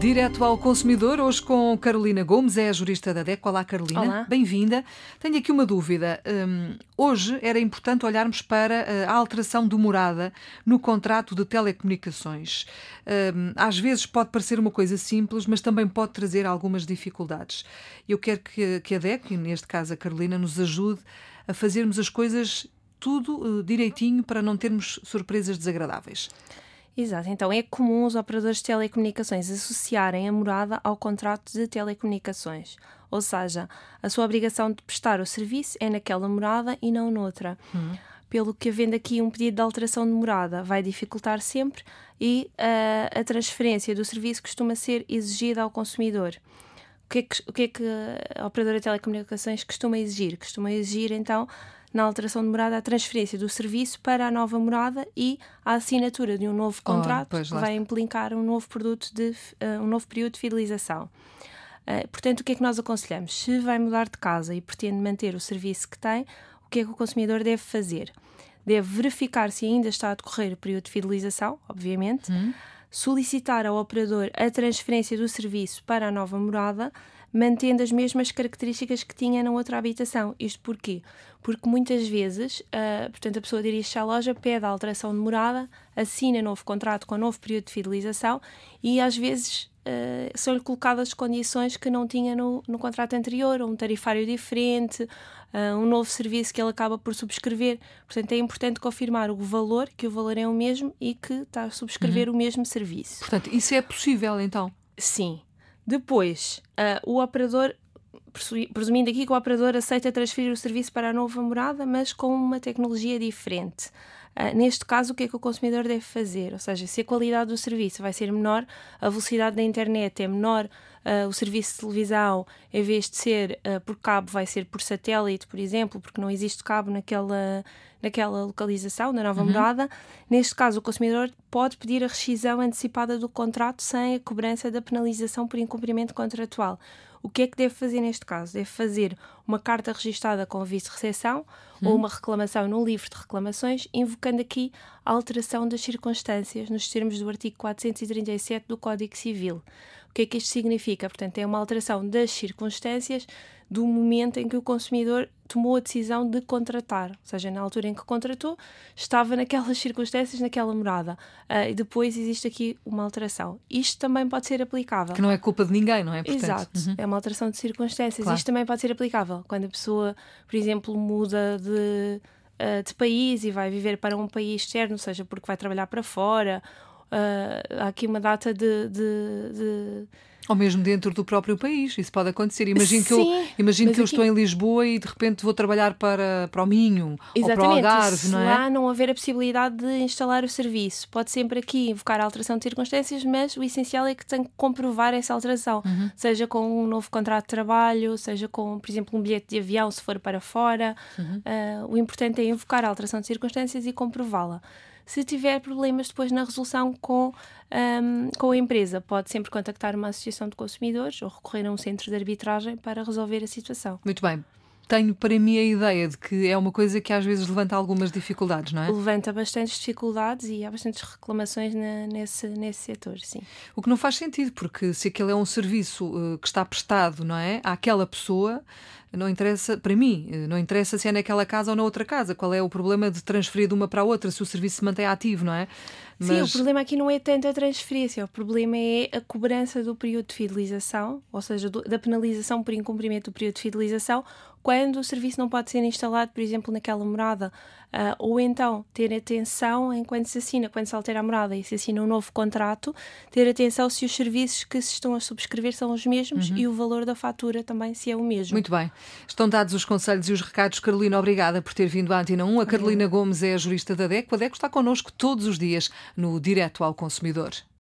Direto ao consumidor, hoje com Carolina Gomes, é a jurista da DECO. Olá, Carolina. Olá. Bem-vinda. Tenho aqui uma dúvida. Hum, hoje era importante olharmos para eh, a alteração de morada no contrato de telecomunicações. Hum, às vezes pode parecer uma coisa simples, mas também pode trazer algumas dificuldades. Eu quero que, que a DECO, e neste caso a Carolina, nos ajude a fazermos as coisas tudo uh, direitinho para não termos surpresas desagradáveis. Exato, então é comum os operadores de telecomunicações associarem a morada ao contrato de telecomunicações. Ou seja, a sua obrigação de prestar o serviço é naquela morada e não noutra. Hum. Pelo que, havendo aqui um pedido de alteração de morada, vai dificultar sempre e uh, a transferência do serviço costuma ser exigida ao consumidor. O que, é que, o que é que a operadora de telecomunicações costuma exigir? Costuma exigir, então, na alteração de morada, a transferência do serviço para a nova morada e a assinatura de um novo contrato oh, que vai implicar um novo produto de uh, um novo período de fidelização. Uh, portanto, o que é que nós aconselhamos? Se vai mudar de casa e pretende manter o serviço que tem, o que é que o consumidor deve fazer? Deve verificar se ainda está a decorrer o período de fidelização, obviamente, hum. solicitar ao operador a transferência do serviço para a nova morada mantendo as mesmas características que tinha na outra habitação. Isto porquê? Porque muitas vezes, uh, portanto, a pessoa dirige-se à loja, pede a alteração de morada, assina novo contrato com novo período de fidelização e às vezes uh, são-lhe colocadas condições que não tinha no, no contrato anterior, um tarifário diferente, uh, um novo serviço que ele acaba por subscrever. Portanto, é importante confirmar o valor, que o valor é o mesmo e que está a subscrever uhum. o mesmo serviço. Portanto, isso é possível então? Sim. Depois, uh, o operador, presumindo aqui que o operador aceita transferir o serviço para a nova morada, mas com uma tecnologia diferente. Uh, neste caso, o que é que o consumidor deve fazer? Ou seja, se a qualidade do serviço vai ser menor, a velocidade da internet é menor, uh, o serviço de televisão, em vez de ser uh, por cabo, vai ser por satélite, por exemplo, porque não existe cabo naquela, naquela localização da nova uhum. morada. Neste caso, o consumidor pode pedir a rescisão antecipada do contrato sem a cobrança da penalização por incumprimento contratual. O que é que deve fazer neste caso? Deve fazer uma carta registada com aviso de recepção uhum. ou uma reclamação no livro de reclamações, invocando aqui a alteração das circunstâncias nos termos do artigo 437 do Código Civil. O que é que isto significa? Portanto, é uma alteração das circunstâncias do momento em que o consumidor tomou a decisão de contratar, ou seja, na altura em que contratou, estava naquelas circunstâncias, naquela morada. Uh, e depois existe aqui uma alteração. Isto também pode ser aplicável. Que não é culpa de ninguém, não é? Portanto, Exato, uhum. é uma alteração de circunstâncias. Claro. Isto também pode ser aplicável quando a pessoa, por exemplo, muda de, uh, de país e vai viver para um país externo, seja porque vai trabalhar para fora uh, há aqui uma data de, de, de, Ou mesmo dentro do próprio país, isso pode acontecer. Imagino que eu, imagino que eu estou em Lisboa e de repente vou trabalhar para, para o Minho Exatamente, ou para o Algarve, não é? lá não haver a possibilidade de instalar o serviço. Pode sempre aqui invocar a alteração de circunstâncias, mas o essencial é que tem que comprovar essa alteração, uhum. seja com um novo contrato de trabalho, seja com, por exemplo, um bilhete de avião se for para fora. Uhum. Uh, o importante é invocar a alteração de circunstâncias e comprová-la. Se tiver problemas depois na resolução com, um, com a empresa, pode sempre contactar uma associação de consumidores ou recorrer a um centro de arbitragem para resolver a situação. Muito bem tenho para mim a ideia de que é uma coisa que às vezes levanta algumas dificuldades, não é? Levanta bastantes dificuldades e há bastantes reclamações na, nesse, nesse setor, sim. O que não faz sentido, porque se aquele é um serviço uh, que está prestado, não é? Àquela pessoa, não interessa, para mim, uh, não interessa se é naquela casa ou na outra casa. Qual é o problema de transferir de uma para a outra, se o serviço se mantém ativo, não é? Mas... Sim, o problema aqui não é tanto a transferência, o problema é a cobrança do período de fidelização, ou seja, do, da penalização por incumprimento do período de fidelização, quando o serviço não pode ser instalado, por exemplo, naquela morada, uh, ou então ter atenção enquanto se assina, quando se altera a morada e se assina um novo contrato, ter atenção se os serviços que se estão a subscrever são os mesmos uhum. e o valor da fatura também se é o mesmo. Muito bem. Estão dados os conselhos e os recados. Carolina, obrigada por ter vindo à Antena 1. A Carolina Gomes é a jurista da DECO. A DECO está connosco todos os dias no Direto ao Consumidor.